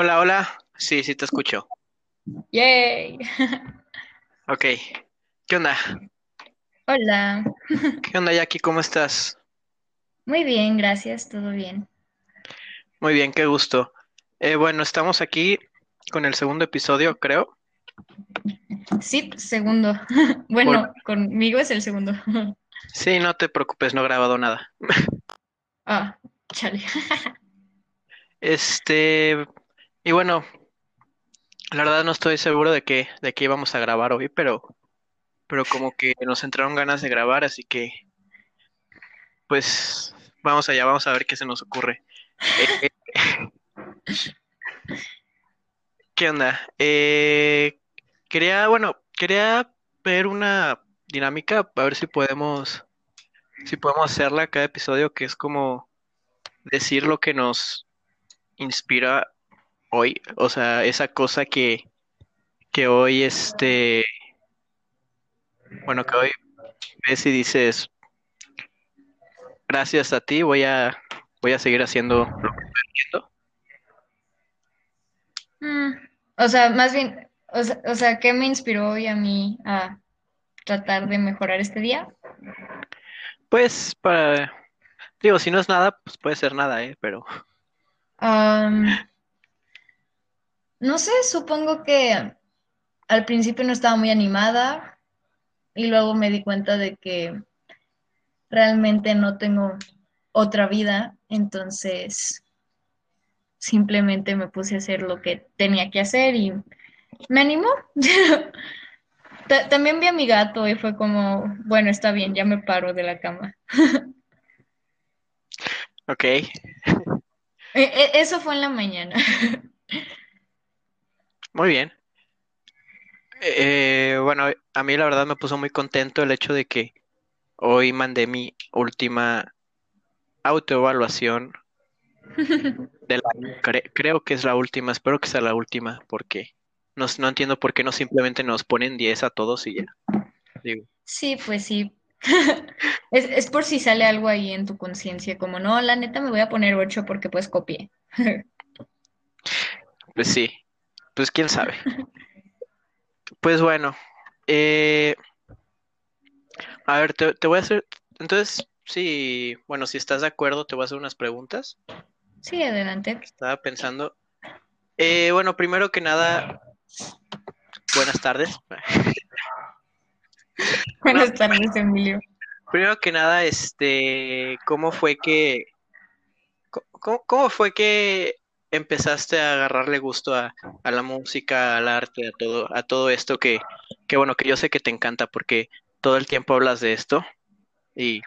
Hola, hola. Sí, sí te escucho. Yay. Ok. ¿Qué onda? Hola. ¿Qué onda, Jackie? ¿Cómo estás? Muy bien, gracias, todo bien. Muy bien, qué gusto. Eh, bueno, estamos aquí con el segundo episodio, creo. Sí, segundo. Bueno, conmigo es el segundo. Sí, no te preocupes, no he grabado nada. Ah, chale. Este, y bueno, la verdad no estoy seguro de qué, de qué íbamos a grabar hoy, pero, pero como que nos entraron ganas de grabar, así que, pues, vamos allá, vamos a ver qué se nos ocurre. Eh, ¿qué onda? Eh, quería, bueno, quería ver una dinámica, a ver si podemos, si podemos hacerla cada episodio, que es como decir lo que nos inspira hoy, o sea, esa cosa que, que hoy este, bueno, que hoy ves y dices, gracias a ti voy a, voy a seguir haciendo lo que estoy haciendo. Mm, o sea, más bien, o sea, o sea, ¿qué me inspiró hoy a mí a tratar de mejorar este día? Pues para, digo, si no es nada, pues puede ser nada, ¿eh? Pero Am, no sé, supongo que al principio no estaba muy animada y luego me di cuenta de que realmente no tengo otra vida, entonces simplemente me puse a hacer lo que tenía que hacer y me animó. Ta- También vi a mi gato y fue como, bueno, está bien, ya me paro de la cama. ok, E- e- Eso fue en la mañana. muy bien. Eh, bueno, a mí la verdad me puso muy contento el hecho de que hoy mandé mi última autoevaluación del año. Cre- creo que es la última, espero que sea la última, porque no, no entiendo por qué no simplemente nos ponen 10 a todos y ya. Digo, Sí, pues sí. Es, es por si sale algo ahí en tu conciencia, como no, la neta me voy a poner 8 porque pues copié. pues sí, pues quién sabe. Pues bueno, eh, a ver, te, te voy a hacer, entonces, sí, bueno, si estás de acuerdo, te voy a hacer unas preguntas. Sí, adelante. Estaba pensando. Eh, bueno, primero que nada, buenas tardes. Buenas tardes, Emilio. Primero que nada, este, ¿cómo fue que, cómo fue que empezaste a agarrarle gusto a, a la música, al arte, a todo, a todo esto que, que bueno, que yo sé que te encanta porque todo el tiempo hablas de esto y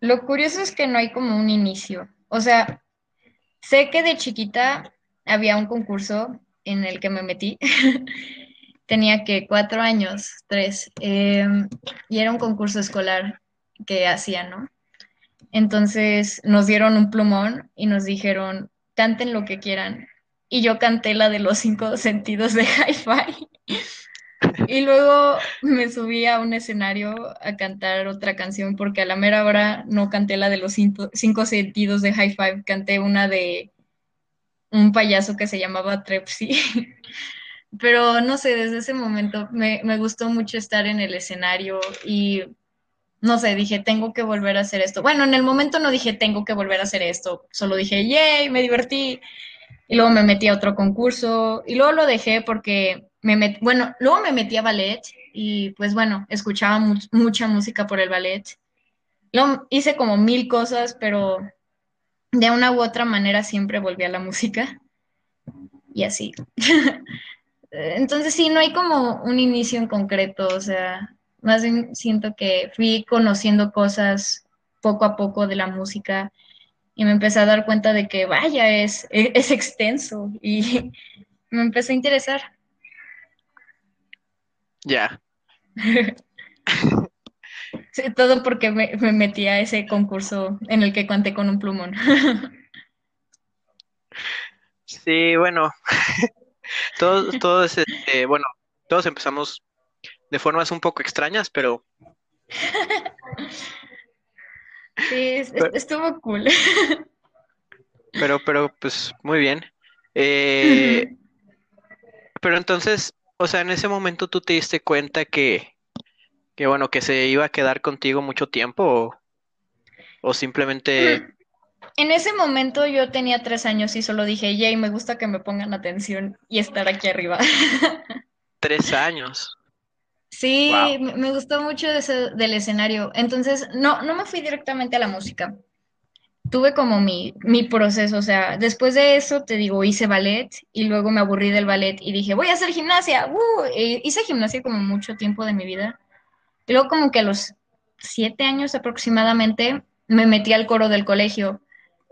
Lo curioso es que no hay como un inicio. O sea, sé que de chiquita había un concurso en el que me metí. Tenía que cuatro años, tres, em, y era un concurso escolar que hacían, ¿no? Entonces nos dieron un plumón y nos dijeron, canten lo que quieran. Y yo canté la de los cinco sentidos de Hi-Fi. Y luego me subí a un escenario a cantar otra canción porque a la mera hora no canté la de los cinco, cinco sentidos de Hi-Fi, canté una de un payaso que se llamaba Trepsi. Pero no sé, desde ese momento me, me gustó mucho estar en el escenario y no sé, dije, tengo que volver a hacer esto. Bueno, en el momento no dije, tengo que volver a hacer esto, solo dije, yay, me divertí. Y luego me metí a otro concurso y luego lo dejé porque me met... bueno, luego me metí a ballet y pues bueno, escuchaba mu mucha música por el ballet. Luego hice como mil cosas, pero de una u otra manera siempre volví a la música y así. Entonces sí, no hay como un inicio en concreto, o sea, más bien siento que fui conociendo cosas poco a poco de la música y me empecé a dar cuenta de que, vaya, es, es extenso y me empecé a interesar. ya. Sí, todo porque me, me metí a ese concurso en el que conté con un plumón. Sí, bueno, Todos, todos, este, bueno, todos empezamos de formas un poco extrañas, pero Sí, es- Pero- estuvo cool. Pero, pero, pues, muy bien. Eh, pero entonces, o sea, en ese momento tú te diste cuenta que, que bueno, que se iba a quedar contigo mucho tiempo o, o simplemente, En ese momento yo tenía tres años y solo dije, yay, me gusta que me pongan atención y estar aquí arriba. tres años. Sí, Wow. me gustó mucho eso del escenario. Entonces, no, no me fui directamente a la música. Tuve como mi, mi proceso, o sea, después de eso, te digo, hice ballet y luego me aburrí del ballet y dije, voy a hacer gimnasia. ¡uh! E hice gimnasia como mucho tiempo de mi vida. Y luego como que a los siete años aproximadamente me metí al coro del colegio.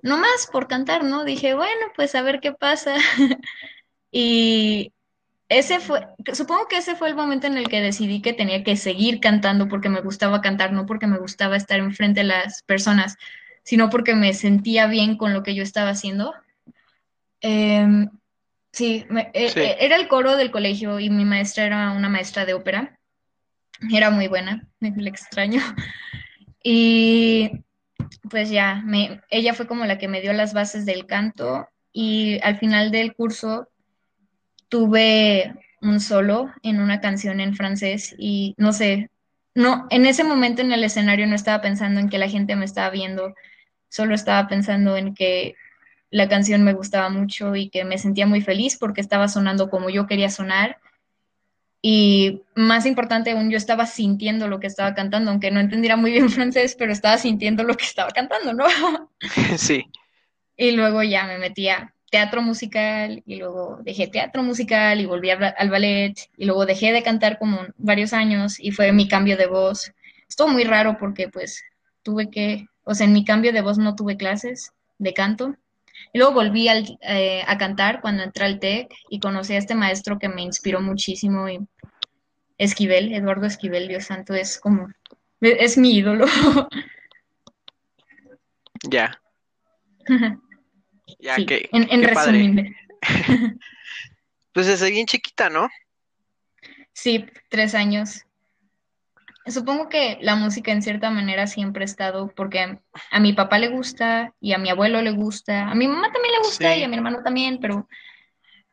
No más por cantar, ¿no? Dije, bueno, pues a ver qué pasa. Y ese fue, supongo que ese fue el momento en el que decidí que tenía que seguir cantando porque me gustaba cantar, no porque me gustaba estar enfrente de las personas, sino porque me sentía bien con lo que yo estaba haciendo. Em, sí, me- e- Sí. e- era el coro del colegio y mi maestra era una maestra de ópera. Era muy buena, le extraño. Y pues ya, me, ella fue como la que me dio las bases del canto y al final del curso tuve un solo en una canción en francés y no sé, no, en ese momento en el escenario no estaba pensando en que la gente me estaba viendo, solo estaba pensando en que la canción me gustaba mucho y que me sentía muy feliz porque estaba sonando como yo quería sonar. Y más importante aún, yo estaba sintiendo lo que estaba cantando, aunque no entendiera muy bien francés, pero estaba sintiendo lo que estaba cantando, ¿no? Sí, Y luego ya me metí a teatro musical y luego dejé teatro musical y volví al ballet y luego dejé de cantar como varios años y fue mi cambio de voz. Estuvo muy raro porque pues tuve que, o sea, en mi cambio de voz no tuve clases de canto. Y luego volví al- eh, a cantar cuando entré al TEC y conocí a este maestro que me inspiró muchísimo y Esquivel, Eduardo Esquivel, Dios santo, es como, es mi ídolo. ya, ya Sí, que, en, resumen. Pues desde bien chiquita, ¿no? Sí, tres años. Supongo que la música en cierta manera siempre ha estado, porque a mi papá le gusta y a mi abuelo le gusta, a mi mamá también le gusta Sí. y a mi hermano también, pero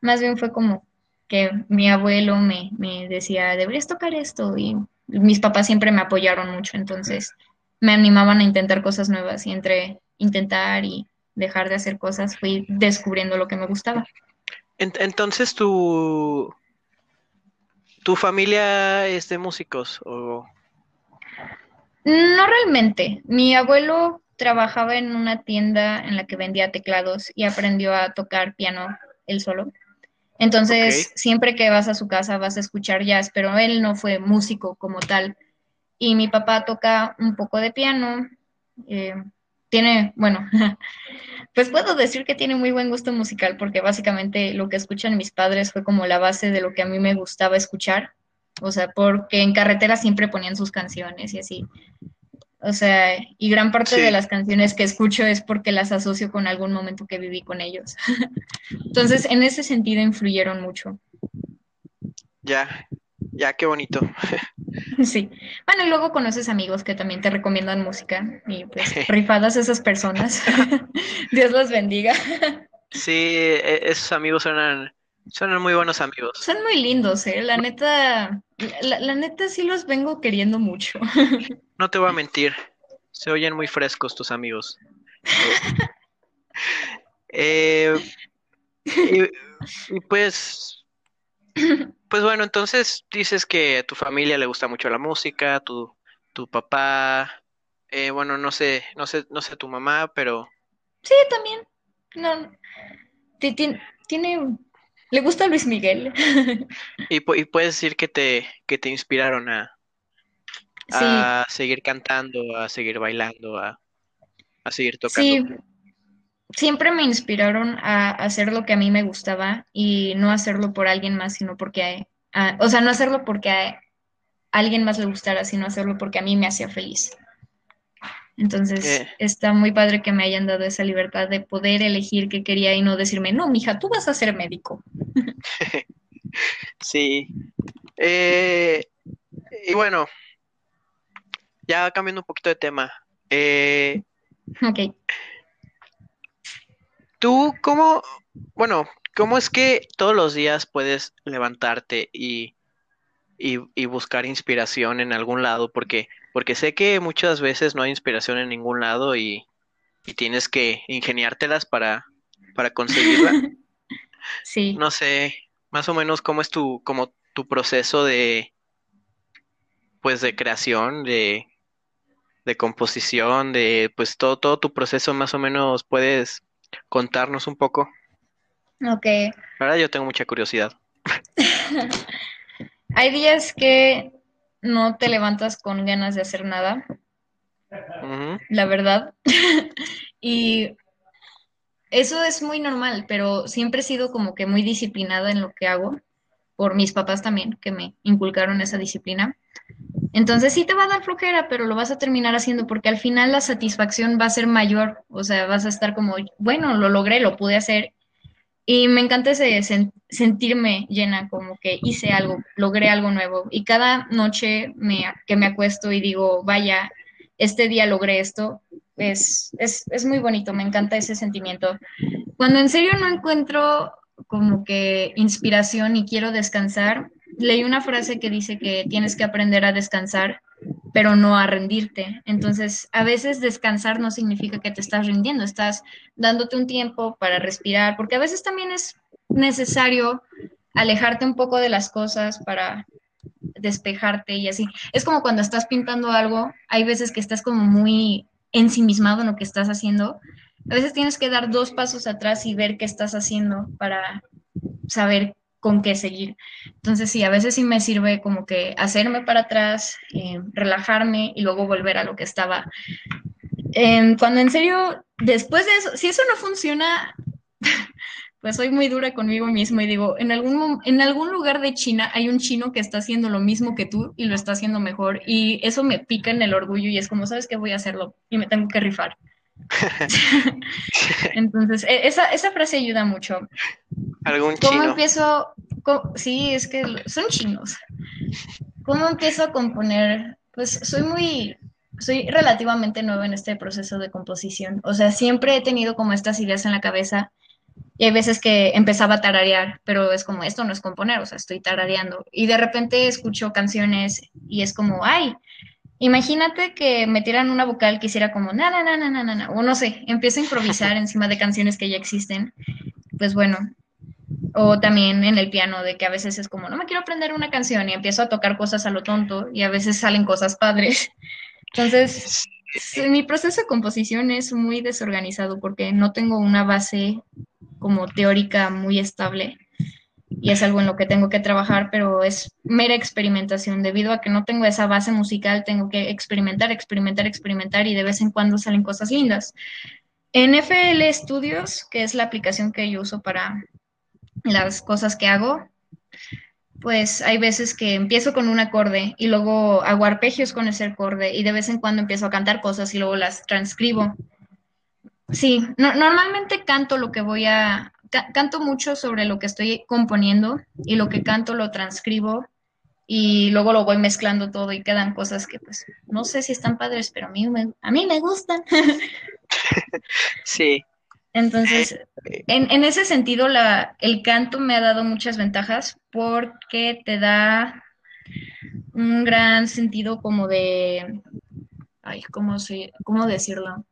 más bien fue como que mi abuelo me, me decía, deberías tocar esto y mis papás siempre me apoyaron mucho, entonces me animaban a intentar cosas nuevas y entre intentar y dejar de hacer cosas fui descubriendo lo que me gustaba. En- entonces tu, tu familia es de músicos o No realmente. Mi abuelo trabajaba en una tienda en la que vendía teclados y aprendió a tocar piano él solo. Entonces, siempre que vas a su casa vas a escuchar jazz, pero él no fue músico como tal. Y mi papá toca un poco de piano. eh, tiene, bueno, pues puedo decir que tiene muy buen gusto musical porque básicamente lo que escuchan mis padres fue como la base de lo que a mí me gustaba escuchar. O sea, porque en carretera siempre ponían sus canciones y así. O sea, y gran parte Sí. de las canciones que escucho es porque las asocio con algún momento que viví con ellos. Entonces, en ese sentido influyeron mucho. ya, ya, qué bonito. Sí. Bueno, y luego conoces amigos que también te recomiendan música y pues rifadas esas personas. Dios los bendiga. Sí, e- esos amigos suenan, suenan muy buenos amigos. Son muy lindos, ¿eh? La neta, la, la neta sí los vengo queriendo mucho. No te voy a mentir, se oyen muy frescos tus amigos. Eh, y, y pues, pues bueno, entonces dices que a tu familia le gusta mucho la música, tu, tu papá, eh, bueno, no sé, no sé, no sé tu mamá, pero Sí, también. No, ti- ti- tiene, le gusta Luis Miguel. y, y puedes decir que te, que te inspiraron a, Sí, a seguir cantando, a seguir bailando, a, a seguir sí. Siempre me inspiraron a hacer lo que a mí me gustaba y no hacerlo por alguien más, sino porque, a- o sea, no hacerlo porque a alguien más le gustara, sino hacerlo porque a mí me hacía feliz. Entonces, está muy padre que me hayan dado esa libertad de poder elegir qué quería y no decirme, no, mija, tú vas a ser médico. Sí. Eh, y bueno, ya cambiando un poquito de tema. Eh, Ok. ¿Tú cómo, bueno, cómo es que todos los días puedes levantarte y, y, y buscar inspiración en algún lado? Porque, porque sé que muchas veces no hay inspiración en ningún lado y, y tienes que ingeniártelas para, para conseguirla. Sí. No sé, más o menos cómo es tu, como tu proceso de, pues, de creación, de, de composición, de, pues, todo, todo tu proceso, más o menos, puedes contarnos un poco. Ok. La verdad, yo tengo mucha curiosidad. Hay días que no te levantas con ganas de hacer nada, la verdad. Y eso es muy normal, pero siempre he sido como que muy disciplinada en lo que hago, por mis papás también, que me inculcaron esa disciplina. Entonces sí te va a dar flojera, pero lo vas a terminar haciendo porque al final la satisfacción va a ser mayor, o sea, vas a estar como, bueno, lo logré, lo pude hacer. Y me encanta ese sen- sentirme llena, como que hice algo, logré algo nuevo. Y cada noche que me acuesto y digo, vaya, este día logré esto, es, es, es muy bonito, me encanta ese sentimiento. Cuando en serio no encuentro como que inspiración y quiero descansar, leí una frase que dice que tienes que aprender a descansar, pero no a rendirte. Entonces, a veces descansar no significa que te estás rindiendo, estás dándote un tiempo para respirar, porque a veces también es necesario alejarte un poco de las cosas para despejarte y así. Es como cuando estás pintando algo, hay veces que estás como muy ensimismado en lo que estás haciendo. A veces tienes que dar dos pasos atrás y ver qué estás haciendo para saber con qué seguir. Entonces, sí, a veces sí me sirve como que hacerme para atrás, eh, relajarme y luego volver a lo que estaba. Eh, cuando en serio, después de eso, si eso no funciona, pues soy muy dura conmigo mismo y digo, en algún, en algún lugar de China hay un chino que está haciendo lo mismo que tú y lo está haciendo mejor y eso me pica en el orgullo y es como, ¿sabes qué? Voy a hacerlo y me tengo que rifar. Entonces, e- esa, esa frase ayuda mucho. Algún ¿Cómo chino. empiezo? Sí, es que son chinos. ¿Cómo empiezo a componer? Pues soy muy, soy relativamente nueva en este proceso de composición. O sea, siempre he tenido como estas ideas en la cabeza y hay veces que empezaba a tararear, pero es como, esto no es componer, o sea, estoy tarareando. Y de repente escucho canciones y es como, ay, imagínate que metieran una vocal que hiciera como, na, na, na, na, na, na", o no sé, empiezo a improvisar encima de canciones que ya existen. Pues bueno, o también en el piano, de que a veces es como, no me quiero aprender una canción y empiezo a tocar cosas a lo tonto y a veces salen cosas padres. Entonces, mi proceso de composición es muy desorganizado porque no tengo una base como teórica muy estable y es algo en lo que tengo que trabajar, pero es mera experimentación. Debido a que no tengo esa base musical, tengo que experimentar, experimentar, experimentar y de vez en cuando salen cosas lindas. En FL Studios, que es la aplicación que yo uso para las cosas que hago, pues hay veces que empiezo con un acorde y luego hago arpegios con ese acorde y de vez en cuando empiezo a cantar cosas y luego las transcribo. Sí, no- normalmente canto lo que voy a, ca- canto mucho sobre lo que estoy componiendo y lo que canto lo transcribo y luego lo voy mezclando todo y quedan cosas que pues no sé si están padres, pero a mí me, a mí me gustan. Sí, Entonces, en, en ese sentido, la, el canto me ha dado muchas ventajas porque te da un gran sentido como de, ay, ¿cómo se, cómo decirlo?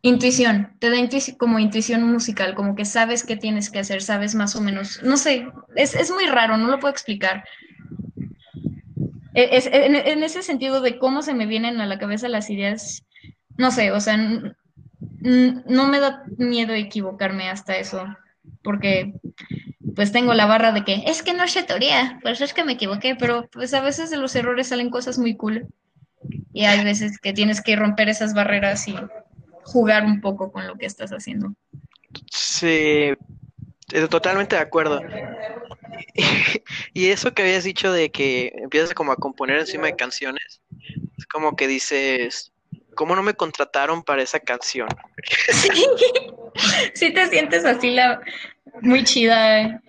Intuición, te da como intuición musical, como que sabes qué tienes que hacer, sabes más o menos, no sé, es, es muy raro, no lo puedo explicar. E- Es, en, en ese sentido de cómo se me vienen a la cabeza las ideas, no sé, o sea, no me da miedo equivocarme hasta eso, porque pues tengo la barra de que es que no sé teoría, por eso es que me equivoqué, pero pues a veces de los errores salen cosas muy cool y hay veces que tienes que romper esas barreras y jugar un poco con lo que estás haciendo. sí, totalmente de acuerdo. Y eso que habías dicho de que empiezas como a componer encima de canciones, es como que dices, ¿cómo no me contrataron para esa canción? Sí, sí te sientes así la muy chida. eh.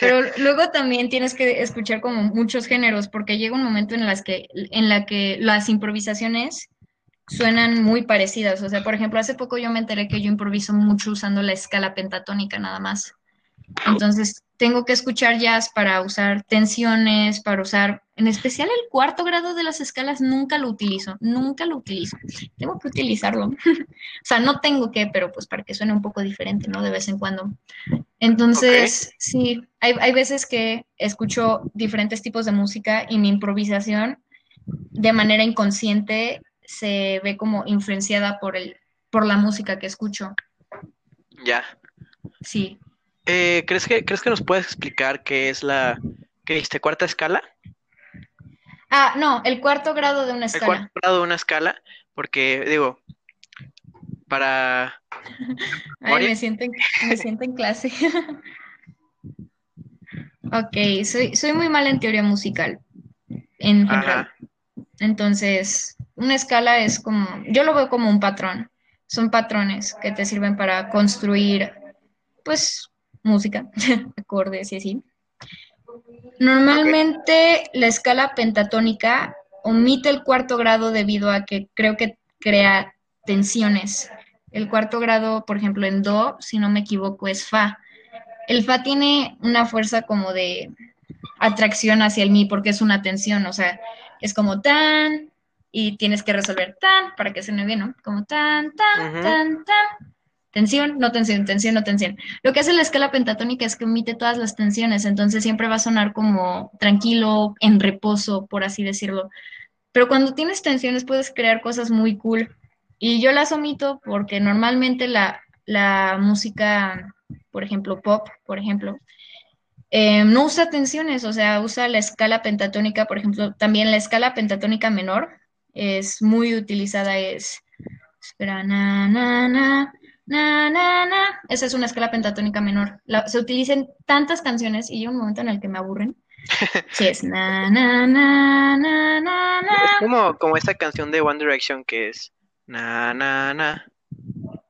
Pero luego también tienes que escuchar como muchos géneros, porque llega un momento en las que, en la que las improvisaciones suenan muy parecidas. O sea, por ejemplo, hace poco yo me enteré que yo improviso mucho usando la escala pentatónica nada más. Entonces, tengo que escuchar jazz para usar tensiones, para usar, en especial el cuarto grado de las escalas, nunca lo utilizo, nunca lo utilizo. Tengo que utilizarlo. o sea, no tengo que, pero pues para que suene un poco diferente, ¿no? De vez en cuando. Entonces, sí, hay, hay veces que escucho diferentes tipos de música y mi improvisación de manera inconsciente se ve como influenciada por el, por la música que escucho. Ya. Sí. Eh, ¿crees que, ¿crees que nos puedes explicar qué es la, qué dijiste, cuarta escala? Ah, no, el cuarto grado de una El escala. cuarto grado de una escala, porque digo, para... Ay, me siento en, me siento en clase. Ok, soy, soy muy mala en teoría musical, en general. Ajá. Entonces, una escala es como, yo lo veo como un patrón. Son patrones que te sirven para construir, pues, música, acordes y así. Normalmente la escala pentatónica omite el cuarto grado debido a que creo que crea tensiones. El cuarto grado, por ejemplo, en Do, si no me equivoco, es Fa. El Fa tiene una fuerza como de atracción hacia el Mi porque es una tensión, o sea, es como tan y tienes que resolver tan para que suene bien, ¿no? Como tan, tan, tan, tan. Tensión, no tensión, tensión, no tensión. Lo que hace la escala pentatónica es que omite todas las tensiones, entonces siempre va a sonar como tranquilo, en reposo, por así decirlo. Pero cuando tienes tensiones puedes crear cosas muy cool. Y yo las omito porque normalmente la, la música, por ejemplo, pop, por ejemplo, eh, no usa tensiones, o sea, usa la escala pentatónica, por ejemplo, también la escala pentatónica menor es muy utilizada, es, espera, na, na, na, na, na, na. Esa es una escala pentatónica menor. La- se utiliza en tantas canciones y llega un momento en el que me aburren. Sí, es na, na, na, na, na, na. Es como, como esta canción de One Direction que es na, na, na,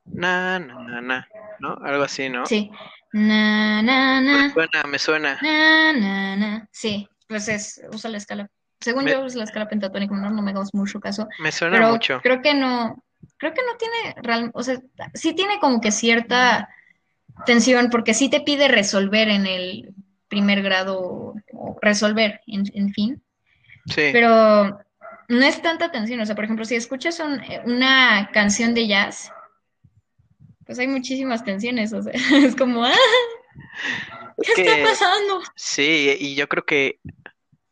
na, na, na, ¿no? Algo así, ¿no? Sí, na, na, Me na, suena, me suena. na, na, na. Sí, pues es, usa la escala. Según Me- yo, usa la escala pentatónica menor, no me hagamos mucho caso. Me suena pero mucho. creo que no, creo que no tiene real, o sea, sí tiene como que cierta tensión, porque sí te pide resolver en el primer grado, o resolver, en, en fin, Sí. pero no es tanta tensión, o sea, por ejemplo, si escuchas un- una canción de jazz, pues hay muchísimas tensiones, o sea, es como, ¡ah! ¿Qué está pasando? sí, y yo creo que,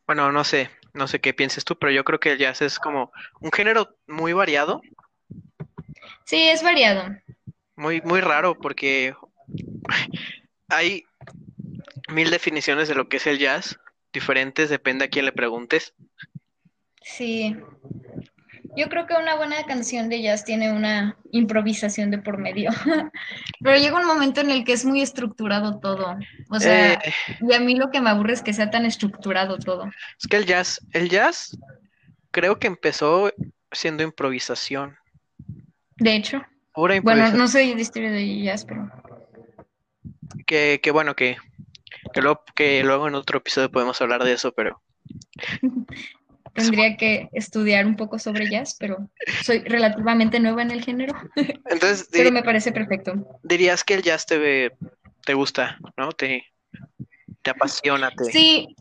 bueno, no sé, no sé qué pienses tú, pero yo creo que el jazz es como un género muy variado, Sí, es variado. muy, muy raro, porque hay mil definiciones de lo que es el jazz, diferentes, depende a quién le preguntes. Sí. Yo creo que una buena canción de jazz tiene una improvisación de por medio. Pero llega un momento en el que es muy estructurado todo. O sea, Eh, y a mí lo que me aburre es que sea tan estructurado todo. es que el jazz, el jazz creo que empezó siendo improvisación, De hecho, pura bueno, no soy historia de jazz, pero Que, que bueno, que, que luego, que luego en otro episodio podemos hablar de eso, pero tendría que estudiar un poco sobre jazz, pero soy relativamente nueva en el género. entonces Pero me parece perfecto. dirías que el jazz te, ve- te gusta, ¿no? Te, te apasiona, te... Sí,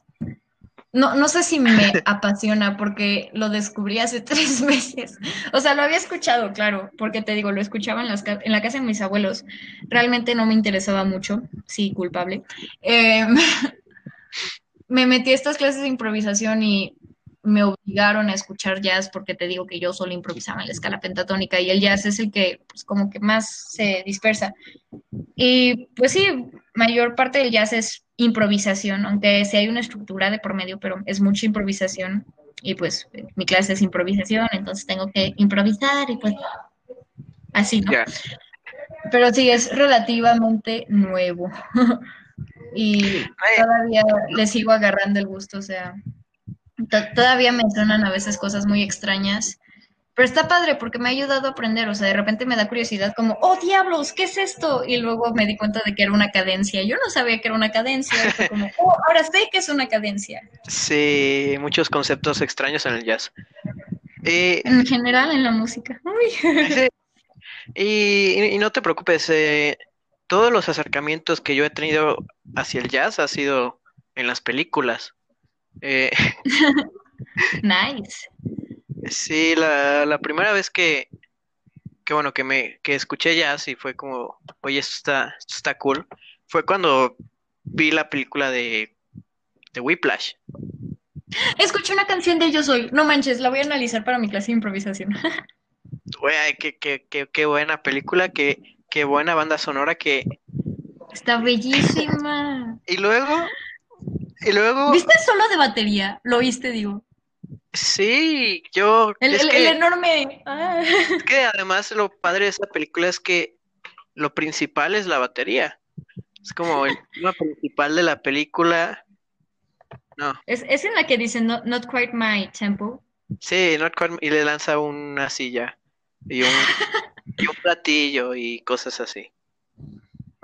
no, no sé si me apasiona porque lo descubrí hace tres meses. O sea, lo había escuchado, claro, porque te digo, lo escuchaba en, las, ca- en la casa de mis abuelos. Realmente no me interesaba mucho, sí, culpable. Eh, me metí a estas clases de improvisación y me obligaron a escuchar jazz porque te digo que yo solo improvisaba en la escala pentatónica y el jazz es el que pues, como que más se dispersa. Y pues sí, mayor parte del jazz es improvisación, aunque sí hay una estructura de por medio, pero es mucha improvisación. Y pues mi clase es improvisación, entonces tengo que improvisar y pues así, ¿no? Pero sí, es relativamente nuevo. y todavía le sigo agarrando el gusto, o sea, to- todavía me suenan a veces cosas muy extrañas Pero está padre porque me ha ayudado a aprender, o sea, de repente me da curiosidad como, oh diablos, ¿qué es esto? Y luego me di cuenta de que era una cadencia. Yo no sabía que era una cadencia, fue como, oh, ahora sé que es una cadencia. Sí, muchos conceptos extraños en el jazz. Eh, En general en la música. Sí, y, y no te preocupes, eh, todos los acercamientos que yo he tenido hacia el jazz ha sido en las películas. Eh, Nice. Sí, la, la primera vez que, que bueno, que me que escuché jazz y fue como, oye, esto está, esto está cool, fue cuando vi la película de, de Whiplash. Escuché una canción de Yo Soy. No manches, la voy a analizar para mi clase de improvisación. Güey, qué, qué, qué, qué buena película, qué, qué buena banda sonora que... Está bellísima. Y luego, y luego, ¿Viste solo de batería? Lo oíste, digo. Sí, yo, El, es el- que, el enorme. ah. es que además lo padre de esa película es que lo principal es la batería. Es como el tema principal de la película. No, Es, es en la que dice not, not quite my tempo. sí, Not Quite- y le lanza una silla y un, y un platillo y cosas así.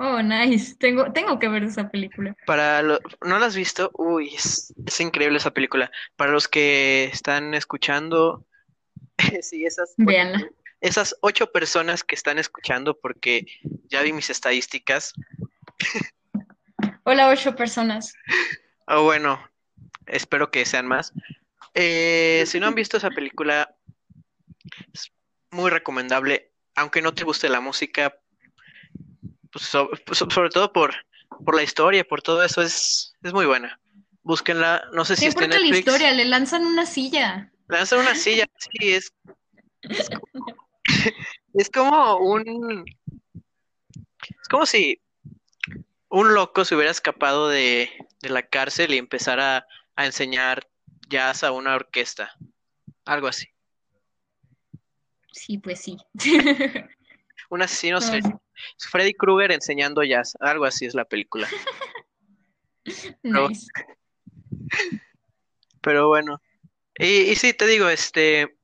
Oh, nice. Tengo, tengo que ver esa película. Para lo, ¿no la has visto? Uy, es, es increíble esa película. Para los que están escuchando, sí, esas esas ocho personas que están escuchando, porque ya vi mis estadísticas. Hola, ocho personas. O bueno, espero que sean más. Eh, si no han visto esa película, es muy recomendable, aunque no te guste la música, pues, so- pues, so- sobre todo por, por la historia, por todo eso, es, es muy buena. Búsquenla, no sé si ¿Qué está en importa la Netflix. historia? Le lanzan una silla. Lanzan una silla, sí, es, es como, es como un, es como si un loco se hubiera escapado de, de la cárcel y empezara a enseñar jazz a una orquesta, algo así. Sí, pues sí. Un asesino. Freddy Krueger enseñando jazz, algo así es la película. Nice. Pero bueno, y, y sí, te digo, este,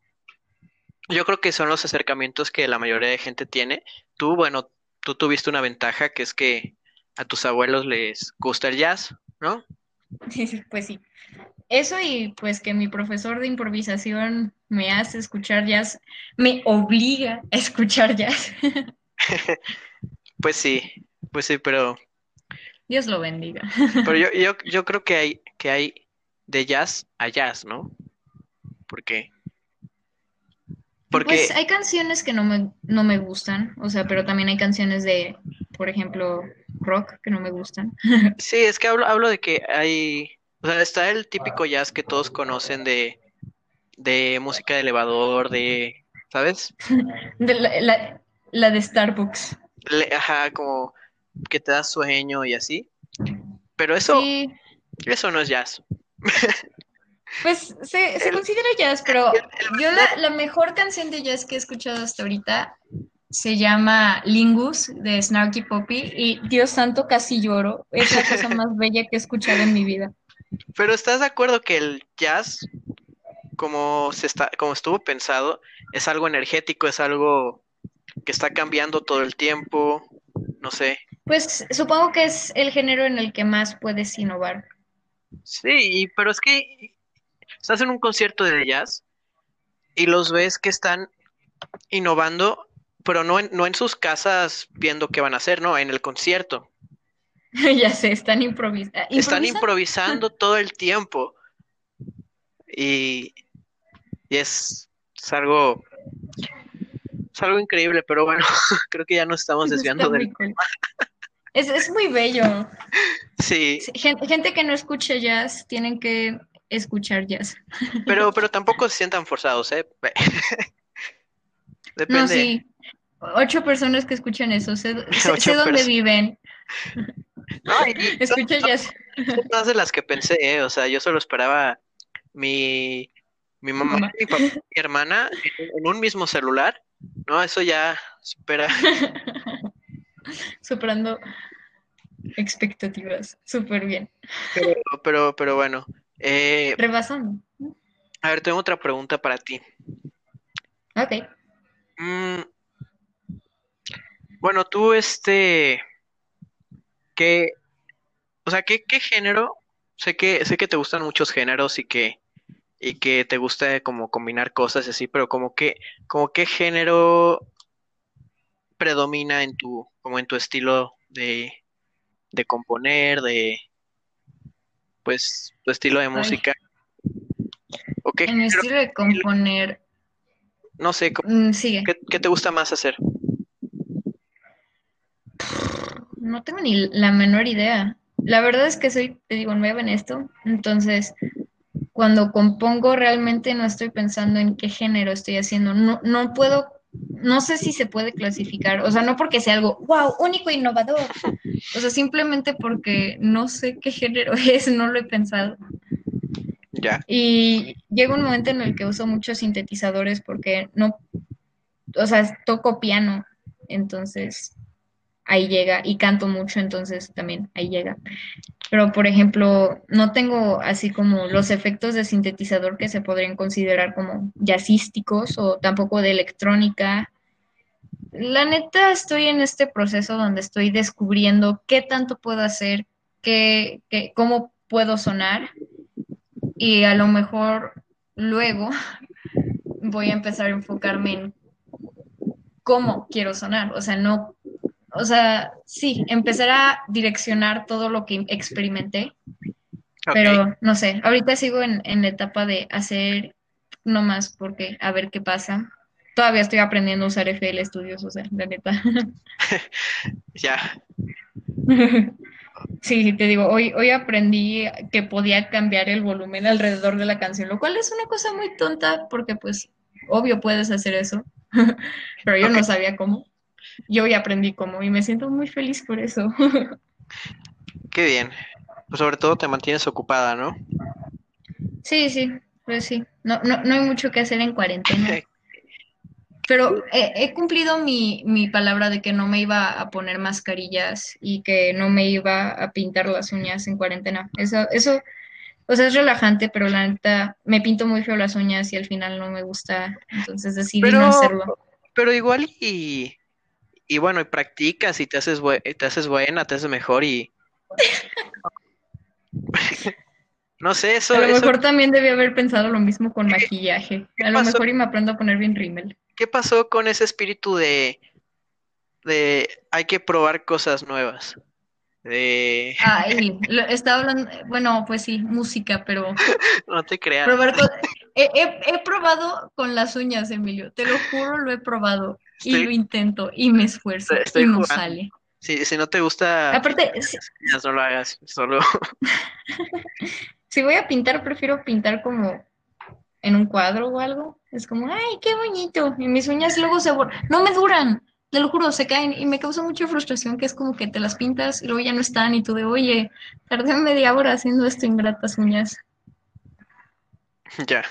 yo creo que son los acercamientos que la mayoría de gente tiene. Tú, bueno, tú tuviste una ventaja que es que a tus abuelos les gusta el jazz, ¿no? Pues sí. Eso y pues que mi profesor de improvisación me hace escuchar jazz, me obliga a escuchar jazz. Pues sí, pues sí, pero, Dios lo bendiga. pero yo, yo, yo creo que hay, que hay de jazz a jazz, ¿no? Porque, porque, Pues hay canciones que no me, no me gustan, o sea, pero también hay canciones de, por ejemplo, rock que no me gustan. sí, es que hablo, hablo de que hay, o sea, está el típico jazz que todos conocen de, de música de elevador, de, ¿sabes? De la, la- la de Starbucks. Le- ajá, como que te da sueño y así. Pero eso, Sí, eso no es jazz. pues se, se El- considera jazz, pero yo la, la mejor canción de jazz que he escuchado hasta ahorita se llama Lingus de Snarky Poppy y Dios santo casi lloro. Es la cosa más bella que he escuchado en mi vida. Pero ¿estás de acuerdo que el jazz, como se está, como estuvo pensado, es algo energético, es algo que está cambiando todo el tiempo? No sé. Pues supongo que es el género en el que más puedes innovar. Sí, pero es que estás en un concierto de jazz y los ves que están innovando, pero no en, no en sus casas viendo qué van a hacer, no, en el concierto. Ya sé, están improvisa Están improvisando. improvisando todo el tiempo. Y, y es, es algo, es algo increíble, pero bueno, creo que ya nos estamos desviando del... cool. Es, es muy bello. Sí, Sí, gen- Gente que no escucha jazz tienen que escuchar jazz. pero, pero tampoco se sientan forzados, ¿eh? No, Depende. sí. Ocho personas que escuchan eso. Sé, sé- dónde viven. No, y- y son- Escucha jazz. son más de las que pensé, ¿eh? O sea, yo solo esperaba mi, mi mamá, Mamá. mi papá y mi hermana en, en un mismo celular. No, eso ya supera. Superando expectativas. Súper bien. Pero, pero, pero bueno. Eh, Rebasando. a ver, tengo otra pregunta para ti. Ok. Mm, bueno, tú, este, ¿qué, o sea, qué, qué género? Sé que, sé que te gustan muchos géneros y que, y que te gusta como combinar cosas y así, pero como que, como qué género predomina en tu, como en tu estilo de, de componer, de, pues, tu estilo de música, o qué en mi estilo de componer, no sé, mm, sigue. ¿qué, qué te gusta más hacer? No tengo ni la menor idea. La verdad es que soy, te digo, nueva en esto, entonces cuando compongo realmente no estoy pensando en qué género estoy haciendo. No, no puedo, no sé si se puede clasificar, o sea, no porque sea algo, wow, único e innovador. O sea, simplemente porque no sé qué género es, no lo he pensado. Ya, Y llega un momento en el que uso muchos sintetizadores porque no, o sea, toco piano, entonces ahí llega, y canto mucho, entonces también ahí llega. Pero, por ejemplo, no tengo así como los efectos de sintetizador que se podrían considerar como jazzísticos o tampoco de electrónica. La neta, estoy en este proceso donde estoy descubriendo qué tanto puedo hacer, qué, qué- cómo puedo sonar y a lo mejor luego voy a empezar a enfocarme en cómo quiero sonar, o sea, no, o sea, sí, empezar a direccionar todo lo que experimenté, pero no sé, ahorita sigo en, en la etapa de hacer no más porque a ver qué pasa. Todavía estoy aprendiendo a usar FL Studios, o sea, la neta. ya, Sí, te digo, hoy, hoy aprendí que podía cambiar el volumen alrededor de la canción, lo cual es una cosa muy tonta porque pues obvio puedes hacer eso, pero yo no sabía cómo. Yo hoy aprendí cómo y me siento muy feliz por eso. qué bien. Pues sobre todo te mantienes ocupada, ¿no? Sí, sí, pues sí. No, no, no hay mucho que hacer en cuarentena. Pero he, he cumplido mi, mi palabra de que no me iba a poner mascarillas y que no me iba a pintar las uñas en cuarentena. Eso, eso, o sea, es relajante, pero la neta me pinto muy feo las uñas y al final no me gusta, entonces decidí no hacerlo. pero igual y, y bueno, y practicas y te haces, bue- te haces buena, te haces mejor y no sé, A eso, lo eso, mejor también debí haber pensado lo mismo con maquillaje. ¿qué A lo pasó? mejor y me aprendo a poner bien rímel. ¿Qué pasó con ese espíritu de, de hay que probar cosas nuevas? De, Ay, lo- estaba hablando, bueno, pues sí, música, pero no te creas, probar he, he- he probado con las uñas, Emilio, te lo juro, lo he probado y lo intento y me esfuerzo estoy y no jugando. sale. Si, si no te gusta Aparte, si, no lo hagas, solo, si voy a pintar, prefiero pintar como en un cuadro o algo. Es como, ay, qué bonito. Y mis uñas luego se borran, no me duran, te lo juro, se caen y me causa mucha frustración que es como que te las pintas y luego ya no están y tú de, oye, tardé media hora haciendo esto ingratas uñas. ya.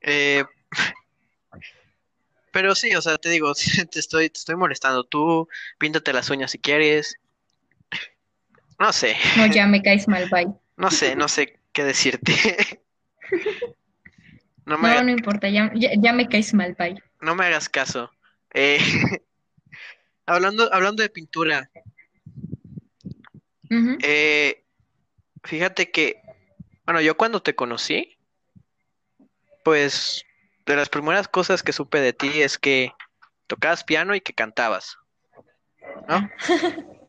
Eh, pero sí, o sea, te digo, te estoy, te estoy molestando. Tú píntate las uñas si quieres. No sé, No, ya me caes mal, bye. no sé, no sé qué decirte. No me No, hagas, no importa, ya, ya, ya me caes mal, bye. no me hagas caso. Eh, hablando, hablando de pintura, eh, fíjate que, bueno, yo cuando te conocí, pues de las primeras cosas que supe de ti es que tocabas piano y que cantabas, ¿no?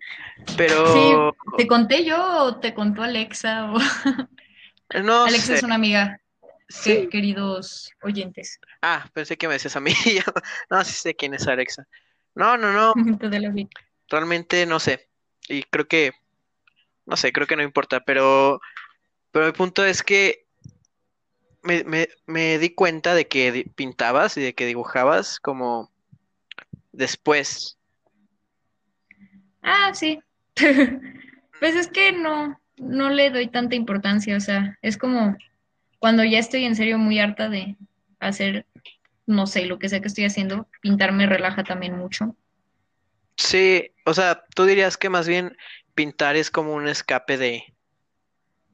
Sí, Pero ¿te conté yo o te contó Alexa? O... no Alexa sé, es una amiga, sí. queridos oyentes. Ah, pensé que me decías a mí. No, sí sé quién es Alexa. No, no, no, realmente no sé. Y creo que, no sé, creo que no importa, pero, pero el punto es que me, me, me di cuenta de que pintabas y de que dibujabas como después. Ah, sí. Pues es que no, no le doy tanta importancia, o sea, es como cuando ya estoy en serio muy harta de hacer, no sé, lo que sea que estoy haciendo, pintar me relaja también mucho. Sí, o sea, tú dirías que más bien pintar es como un escape de,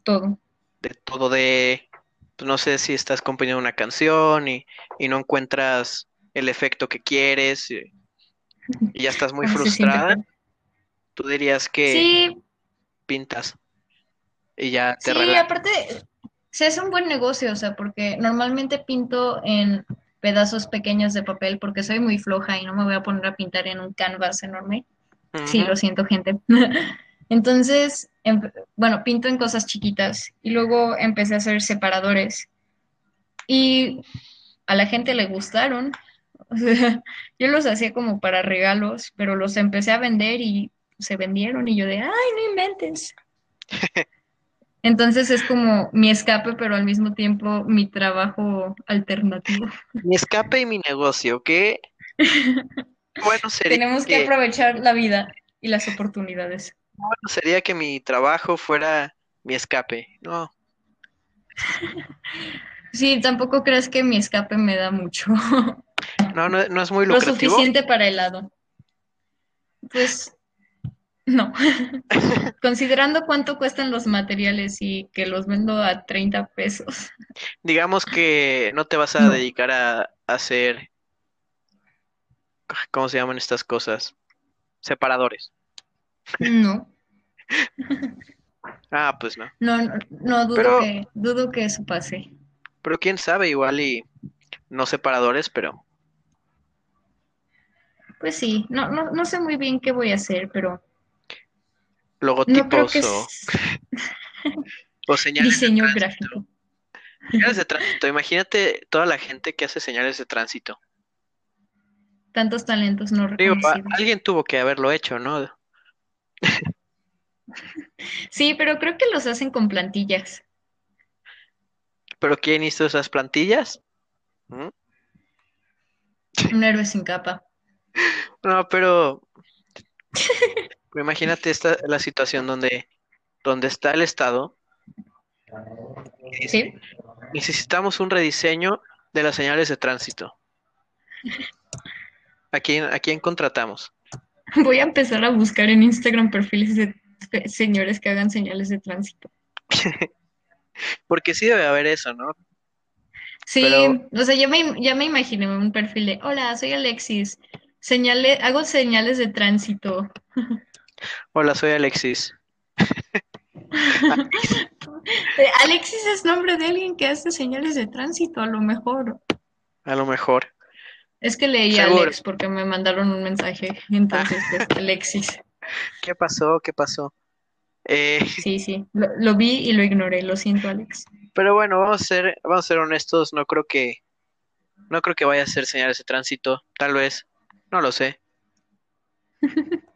Todo. De todo, de, pues, no sé si estás componiendo una canción y, y no encuentras el efecto que quieres y, y ya estás muy ¿Cómo se siente, frustrada, tú dirías que Sí, pintas y ya te sí, relajas. aparte se hace un buen negocio, o sea, porque normalmente pinto en pedazos pequeños de papel porque soy muy floja y no me voy a poner a pintar en un canvas enorme. Sí, lo siento, gente. Entonces, em- bueno, pinto en cosas chiquitas y luego empecé a hacer separadores y a la gente le gustaron. O sea, yo los hacía como para regalos, pero los empecé a vender y se vendieron y yo de, ay, no inventes. Entonces es como mi escape, pero al mismo tiempo mi trabajo alternativo. Mi escape y mi negocio, qué bueno sería Tenemos que que, aprovechar la vida y las oportunidades. Bueno sería que mi trabajo fuera mi escape. No, Sí, tampoco crees que mi escape me da mucho. no, no, no es muy Lo lucrativo. suficiente para helado. Pues no. Considerando cuánto cuestan los materiales y que los vendo a 30 pesos. Digamos que no te vas a No. dedicar a, a hacer, ¿cómo se llaman estas cosas? Separadores. No, Ah, pues no. no, no, no dudo Pero- que, dudo que eso pase. Pero quién sabe, igual y no separadores, pero Pues sí, no, no, no sé muy bien qué voy a hacer, pero logotipos o, es o señales de diseño tránsito. gráfico. Señales de tránsito. Imagínate toda la gente que hace señales de tránsito. Tantos talentos no Digo, reconocidos. alguien tuvo que haberlo hecho, ¿no? Sí, pero creo que los hacen con plantillas. Pero ¿quién hizo esas plantillas? ¿Mm? Un héroe sin capa. No, pero imagínate esta la situación donde, donde está el Estado necesitamos un rediseño de las señales de tránsito. ¿A quién, a quién contratamos? Voy a empezar a buscar en Instagram perfiles de señores que hagan señales de tránsito. Porque sí debe haber eso, ¿no? Sí, Pero- o sea, ya me, ya me imaginé un perfil de, hola, soy Alexis, señale, hago señales de tránsito. Hola, soy Alexis. Eh, Alexis es nombre de alguien que hace señales de tránsito, a lo mejor. A lo mejor. Es que leí a. Alex porque me mandaron un mensaje, entonces, pues, Alexis. ¿Qué pasó? ¿Qué pasó? Eh, Sí, sí, lo, lo vi y lo ignoré, lo siento, Alex. pero bueno, vamos a ser, vamos a ser honestos, no creo que, no creo que vaya a ser señales de tránsito, tal vez, no lo sé.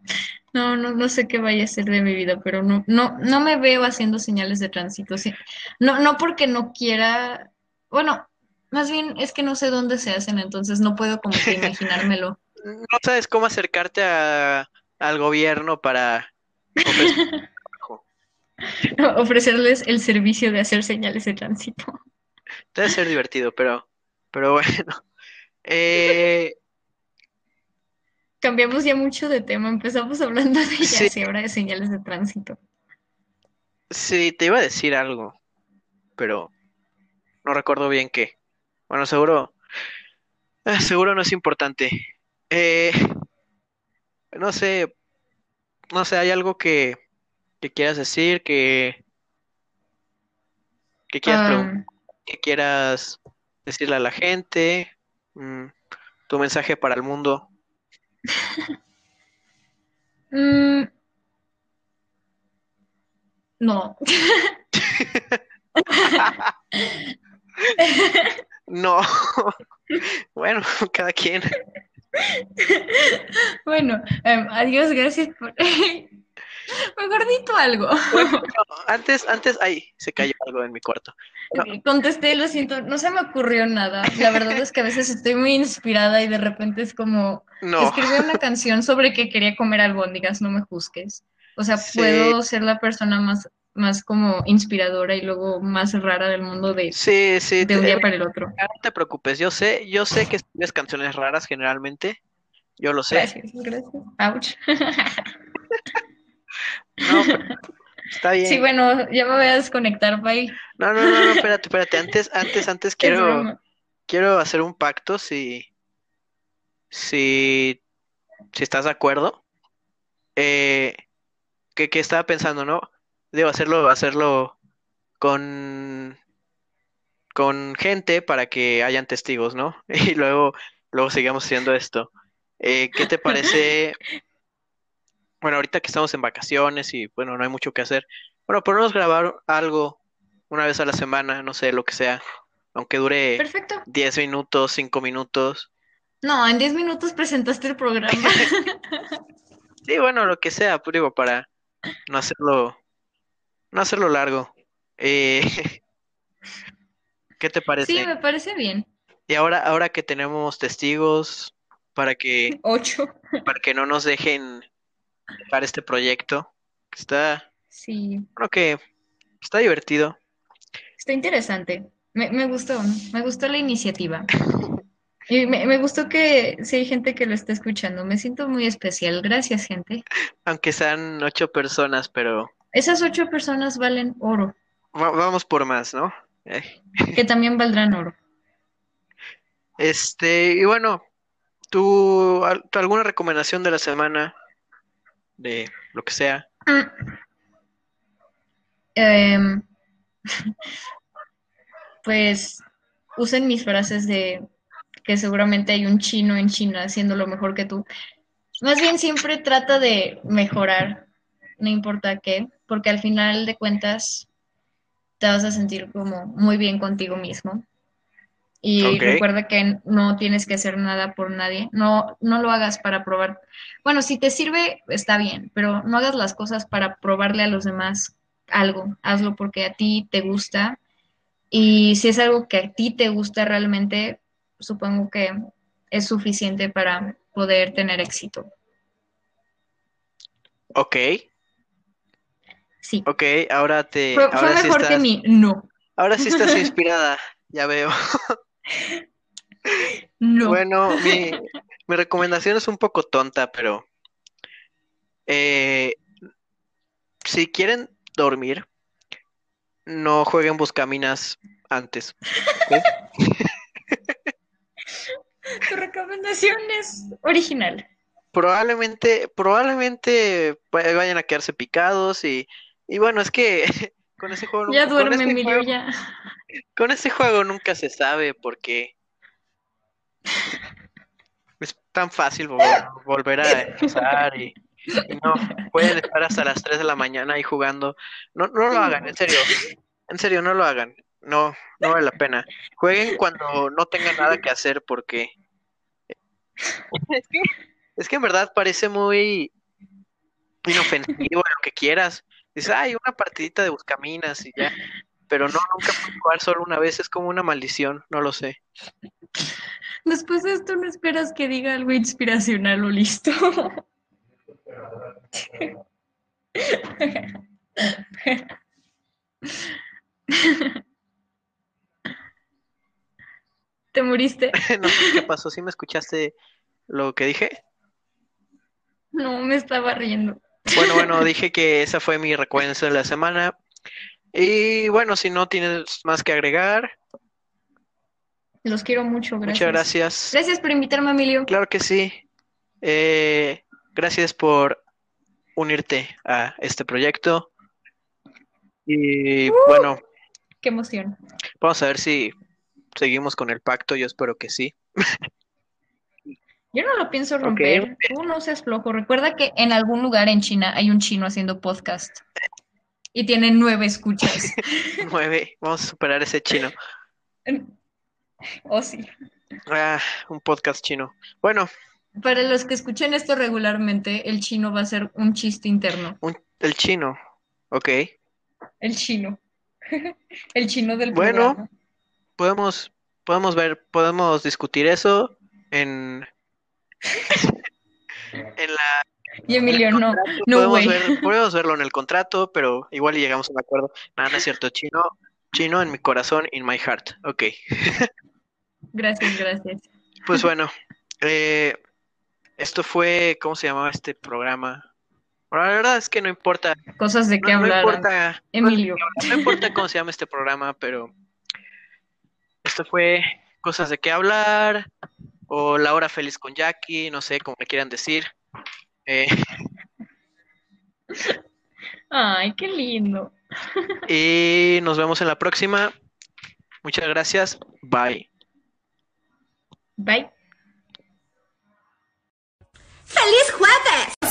No, no, no sé qué vaya a ser de mi vida, pero no, no, no me veo haciendo señales de tránsito. sí. No, no porque no quiera, bueno, más bien es que no sé dónde se hacen, entonces no puedo como que imaginármelo. No sabes cómo acercarte a- al gobierno para ofrecer trabajo. Ofrecerles el servicio de hacer señales de tránsito. Debe ser divertido, pero, pero bueno. Eh, Cambiamos ya mucho de tema, empezamos hablando de Sí. ahora de señales de tránsito. sí, te iba a decir algo, pero no recuerdo bien qué. Bueno, seguro, eh, seguro no es importante. Eh, no sé, no sé, hay algo que, que quieras decir, que, que quieras Ah, que quieras decirle a la gente, mm, tu mensaje para el mundo. mm, no. No, bueno, cada quien. Bueno, em, adiós, gracias por... Mejor di tú algo. Bueno, antes, antes, ay, se cayó algo en mi cuarto. Contesté, lo siento, no se me ocurrió nada. La verdad es que a veces estoy muy inspirada y de repente es como No, escribí una canción sobre que quería comer albóndigas, no me juzgues. O sea, Sí. puedo ser la persona más, más como inspiradora y luego más rara del mundo de, sí, sí, de un día para el otro. no te preocupes, yo sé, yo sé que escribes canciones raras generalmente, yo lo sé. Gracias, gracias. Ouch. No, pero Está bien. Sí, bueno, ya me voy a desconectar, bye. No, no, no, no, espérate, espérate. Antes, antes, antes Es quiero, quiero hacer un pacto si, si, si estás de acuerdo. Eh, que, que estaba pensando, ¿no? Debo hacerlo, hacerlo con, con gente para que hayan testigos, ¿no? Y luego, luego sigamos haciendo esto. Eh, ¿qué te parece? Bueno, ahorita que estamos en vacaciones y bueno, no hay mucho que hacer. Bueno, podemos grabar algo una vez a la semana, no sé, lo que sea, aunque dure Perfecto. 10 minutos, 5 minutos. No, en 10 minutos presentaste el programa. Sí, bueno, lo que sea, pues digo, para no hacerlo, no hacerlo largo. Eh, ¿qué te Sí, parece? me parece bien. Y ahora, ahora que tenemos testigos para que, Ocho. para que no nos dejen dejar este proyecto, que está, Sí, bueno, que está divertido. está interesante. Me, me gustó, me gustó la iniciativa. Y me, me gustó que sí hay gente que lo está escuchando. Me siento muy especial. Gracias, gente. Aunque sean ocho personas, pero Esas ocho personas valen oro, va- vamos por más, ¿no? Eh, que también valdrán oro. Este, y bueno, ¿tú, al- tú alguna recomendación de la semana de lo que sea? Em, pues usen mis frases de que seguramente hay un chino en China haciendo lo mejor que tú. Más bien siempre trata de mejorar, no importa qué, porque al final de cuentas te vas a sentir como muy bien contigo mismo. Y recuerda que no tienes que hacer nada por nadie. No, no lo hagas para probar. Bueno, si te sirve, está bien, pero no hagas las cosas para probarle a los demás algo. Hazlo porque a ti te gusta. Y si es algo que a ti te gusta realmente, supongo que es suficiente para poder tener éxito. Ok, Sí. ok, ahora te, Fue, fue ahora sí mejor que estás, mi no. ahora sí estás inspirada, ya veo. No. Bueno, mi, mi recomendación es un poco tonta, pero eh, si quieren dormir, no jueguen buscaminas antes. Tu recomendación es original. Probablemente, probablemente va- vayan a quedarse picados y, y bueno, es que con ese juego, Ya con duerme, ese Emilio, juego- ya. con ese juego nunca se sabe porque es tan fácil vol- volver a empezar y, y no, pueden estar hasta las 3 de la mañana ahí jugando. No, no lo hagan, en serio, en serio, no lo hagan. No, no vale la pena. Jueguen cuando no tengan nada que hacer porque es que, es que en verdad parece muy inofensivo lo que quieras. Dices, ay, una partidita de buscaminas y ya. Pero no, nunca puedes jugar solo una vez, es como una maldición, no lo sé. Después de esto, no esperas que diga algo inspiracional o listo. ¿Te moriste? No sé qué pasó, ¿sí me escuchaste lo que dije? No, me estaba riendo. Bueno, bueno, dije que esa fue mi recuerdo de la semana. Y bueno, si no tienes más que agregar, Los quiero mucho, gracias. muchas gracias. Gracias por invitarme, Emilio. Claro que sí. Eh, gracias por unirte a este proyecto. Y bueno, Qué emoción. vamos a ver si seguimos con el pacto. Yo espero que sí. Yo no lo pienso romper. Tú no seas flojo. Recuerda que en algún lugar en China hay un chino haciendo podcast. Y tiene nueve escuchas. Nueve. Vamos a superar ese chino. Oh, sí. Ah, un podcast chino. Bueno, Para los que escuchen esto regularmente, el chino va a ser un chiste interno. un- el chino. Ok. El chino. El chino del Bueno. programa. Podemos, podemos ver, podemos discutir eso en, y Emilio, no, no, podemos, podemos, verlo en el contrato, pero igual llegamos a un acuerdo. Nada, no es cierto, chino, chino en mi corazón, in my heart. Ok. gracias, gracias. Pues bueno, eh, esto fue, ¿cómo se llamaba este programa? Bueno, la verdad es que no importa. Cosas de qué hablar. No importa, Emilio. No, no importa cómo se llama este programa, pero esto fue Cosas de qué hablar o La Hora Feliz con Jackie, no sé, como me quieran decir. Eh, Ay, qué lindo. Y nos vemos en la próxima. Muchas gracias. Bye. Bye. ¡Feliz jueves!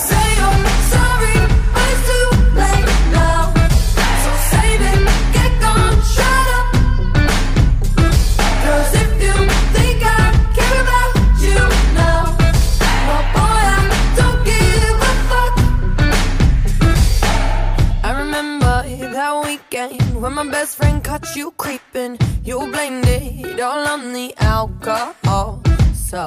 When my best friend caught you creeping, you blamed it all on the alcohol. So.